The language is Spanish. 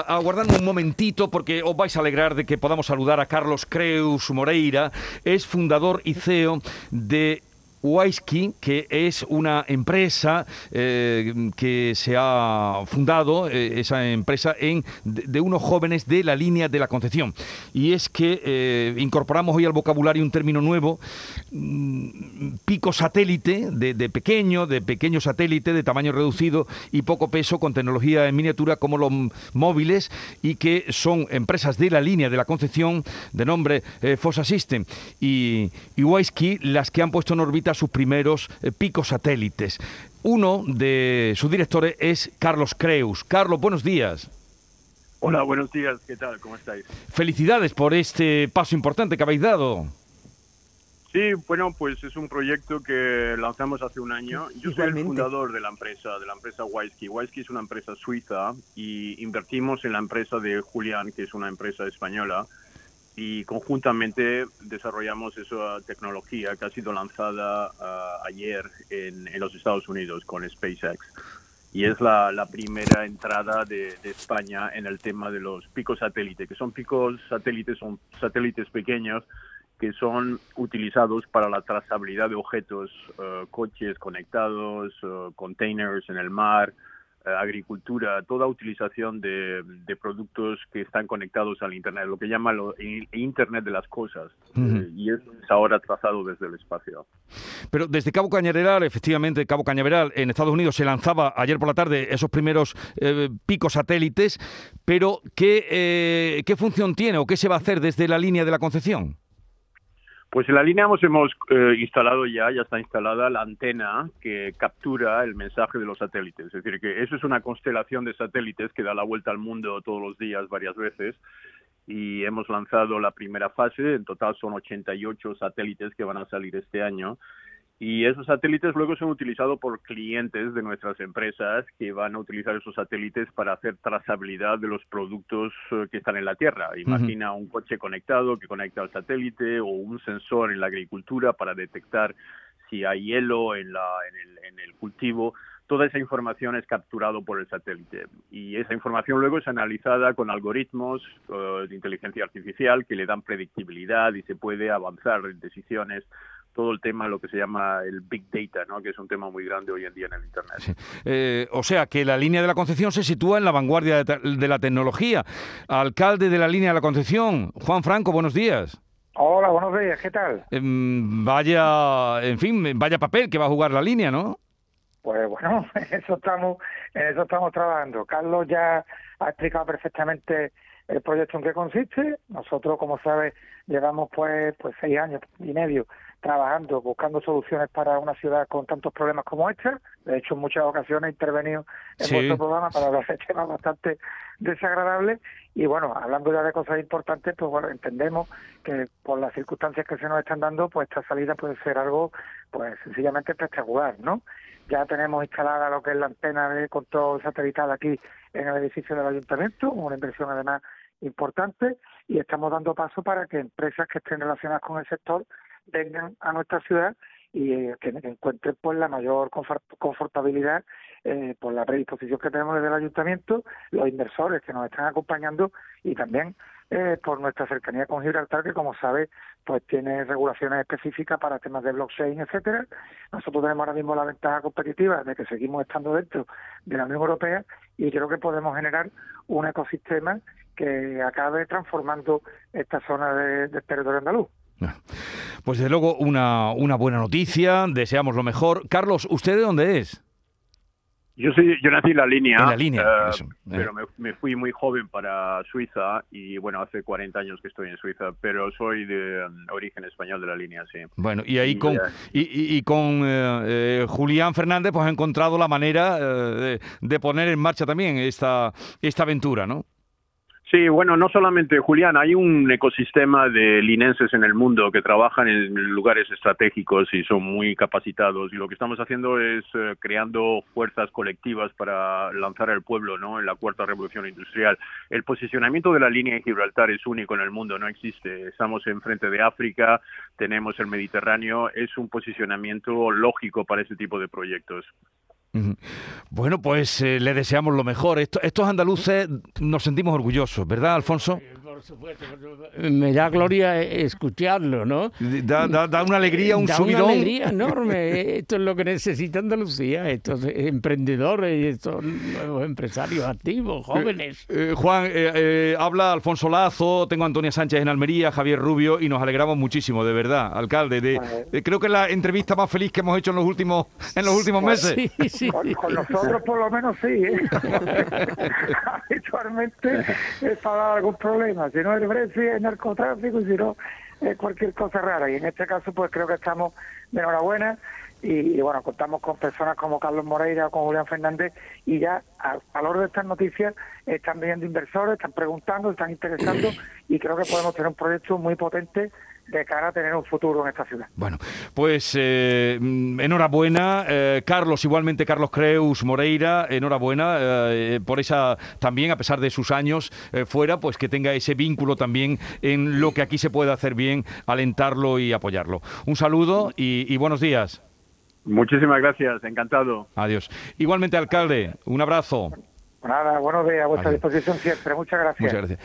aguardando un momentito porque os vais a alegrar de que podamos saludar a Carlos Creus Moreira, es fundador y CEO de Wisky, que es una empresa eh, que se ha fundado, eh, esa empresa, en, de, unos jóvenes de la línea de la Concepción. Y es que eh, incorporamos hoy al vocabulario un término nuevo, mm, pico satélite, de, pequeño, de pequeño satélite, de tamaño reducido y poco peso, con tecnología en miniatura como los móviles, y que son empresas de la línea de la Concepción, de nombre Fossa System y, y Wisky, las que han puesto en órbita sus primeros eh, picos satélites. Uno de sus directores es Carlos Creus. Carlos, buenos días. Hola, buenos días. ¿Qué tal? ¿Cómo estáis? Felicidades por este paso importante que habéis dado. Sí, bueno, pues es un proyecto que lanzamos hace un año. Yo soy el fundador de la empresa, de la empresa Wisky. Wisky es una empresa suiza y invertimos en la empresa de Julián, que es una empresa española y conjuntamente desarrollamos esa tecnología que ha sido lanzada ah, ayer en, en, los Estados Unidos con SpaceX. Y es la, primera entrada de, España en el tema de los picos satélites, que son picos satélites, son satélites pequeños que son utilizados para la trazabilidad de objetos, ah, coches conectados, ah, containers en el mar, agricultura, toda utilización de, productos que están conectados al Internet, lo que llama el Internet de las cosas. Eh, y eso es ahora trazado desde el espacio. Pero desde Cabo Cañaveral, efectivamente, Cabo Cañaveral, en Estados Unidos se lanzaba ayer por la tarde esos primeros eh, picos satélites, pero ¿qué, ¿qué función tiene o qué se va a hacer desde la línea de la Concepción? Pues en la línea hemos, hemos eh, instalado ya, ya está instalada la antena que captura el mensaje de los satélites. Es decir, que eso es una constelación de satélites que da la vuelta al mundo todos los días varias veces y hemos lanzado la primera fase. En total son 88 satélites que van a salir este año y esos satélites luego son utilizados por clientes de nuestras empresas que van a utilizar esos satélites para hacer trazabilidad de los productos eh, que están en la Tierra. Imagina un coche conectado que conecta al satélite o un sensor en la agricultura para detectar si hay hielo en, la, en, el, en el cultivo. Toda esa información es capturado por el satélite. Y esa información luego es analizada con algoritmos eh, de inteligencia artificial que le dan predictibilidad y se puede avanzar en decisiones todo el tema, lo que se llama el Big Data, ¿no? que es un tema muy grande hoy en día en el Internet. Eh, o sea, que la línea de la Concepción se sitúa en la vanguardia de, la tecnología. Alcalde de la línea de la Concepción, Juan Franco, buenos días. Hola, buenos días, ¿qué tal? Em, vaya, en fin, vaya papel que va a jugar la línea, ¿no? Pues bueno, en eso estamos, en eso estamos trabajando. Carlos ya ha explicado perfectamente el proyecto en qué consiste. Nosotros, como sabes, llevamos pues pues seis años y medio trabajando, buscando soluciones para una ciudad con tantos problemas como esta. De hecho, en muchas ocasiones he intervenido en vuestro programa para hablar de temas bastante desagradables. Y bueno, hablando ya de cosas importantes, pues bueno, entendemos que por las circunstancias que se nos están dando, pues esta salida puede ser algo, pues sencillamente espectacular, ¿no? Ya tenemos instalada lo que es la antena de control satelital aquí en el edificio del ayuntamiento, una inversión además importante, y estamos dando paso para que empresas que estén relacionadas con el sector vengan a nuestra ciudad y eh, que encuentren pues la mayor confortabilidad eh, por la predisposición que tenemos desde el ayuntamiento, los inversores que nos están acompañando y también eh, por nuestra cercanía con Gibraltar, que como sabe, pues tiene regulaciones específicas para temas de blockchain, etcétera. Nosotros tenemos ahora mismo la ventaja competitiva de que seguimos estando dentro de la Unión Europea y creo que podemos generar un ecosistema que acabe transformando esta zona de, del territorio andaluz. Pues desde luego una, una buena noticia, deseamos lo mejor. Carlos, ¿usted de dónde es? Yo soy, yo nací en la línea, en la línea eh, pero me, me, fui muy joven para Suiza y bueno, hace 40 años que estoy en Suiza, pero soy de um, origen español de la línea, sí. Bueno, y ahí con, y, y, con eh, eh, Julián Fernández pues ha encontrado la manera de, de, poner en marcha también esta, esta aventura, ¿no? Sí, bueno, no solamente Julián, hay un ecosistema de linenses en el mundo que trabajan en lugares estratégicos y son muy capacitados y lo que estamos haciendo es eh, creando fuerzas colectivas para lanzar al pueblo, ¿no? En la cuarta revolución industrial. El posicionamiento de la línea de Gibraltar es único en el mundo, no existe. Estamos enfrente de África, tenemos el Mediterráneo, es un posicionamiento lógico para ese tipo de proyectos. Bueno, pues eh, le deseamos lo mejor. estos andaluces nos sentimos orgullosos, ¿verdad, Alfonso? Me da gloria escucharlo, ¿no? Da, una alegría, un da subidón. una alegría enorme. Esto es lo que necesita Andalucía, estos emprendedores, estos nuevos empresarios activos, eh, jóvenes. Eh, Juan, eh, habla Alfonso Lazo, tengo a Antonia Sánchez en Almería, Javier Rubio, y nos alegramos muchísimo, de verdad, alcalde. De, creo que es la entrevista más feliz que hemos hecho en los últimos, en los últimos meses. Sí, sí. Con, nosotros por lo menos sí. Habitualmente es para algún problema si no es Brexit, es narcotráfico, y si no es cualquier cosa rara. Y en este caso, pues creo que estamos de enhorabuena. Y, bueno, contamos con personas como Carlos Moreira o con Julián Fernández y ya al valor de estas noticias están viendo inversores, están preguntando, están interesando y creo que podemos tener un proyecto muy potente de cara a tener un futuro en esta ciudad. Bueno, pues eh, enhorabuena, eh, Carlos, igualmente Carlos Creus Moreira, enhorabuena eh, por esa también, a pesar de sus años fuera, pues que tenga ese vínculo también en lo que aquí se puede hacer bien, alentarlo y apoyarlo. Un saludo y, buenos días. Muchísimas gracias, encantado. Adiós. Igualmente, alcalde, un abrazo. Nada, buenos días, a vuestra disposición siempre. Muchas gracias. Muchas gracias.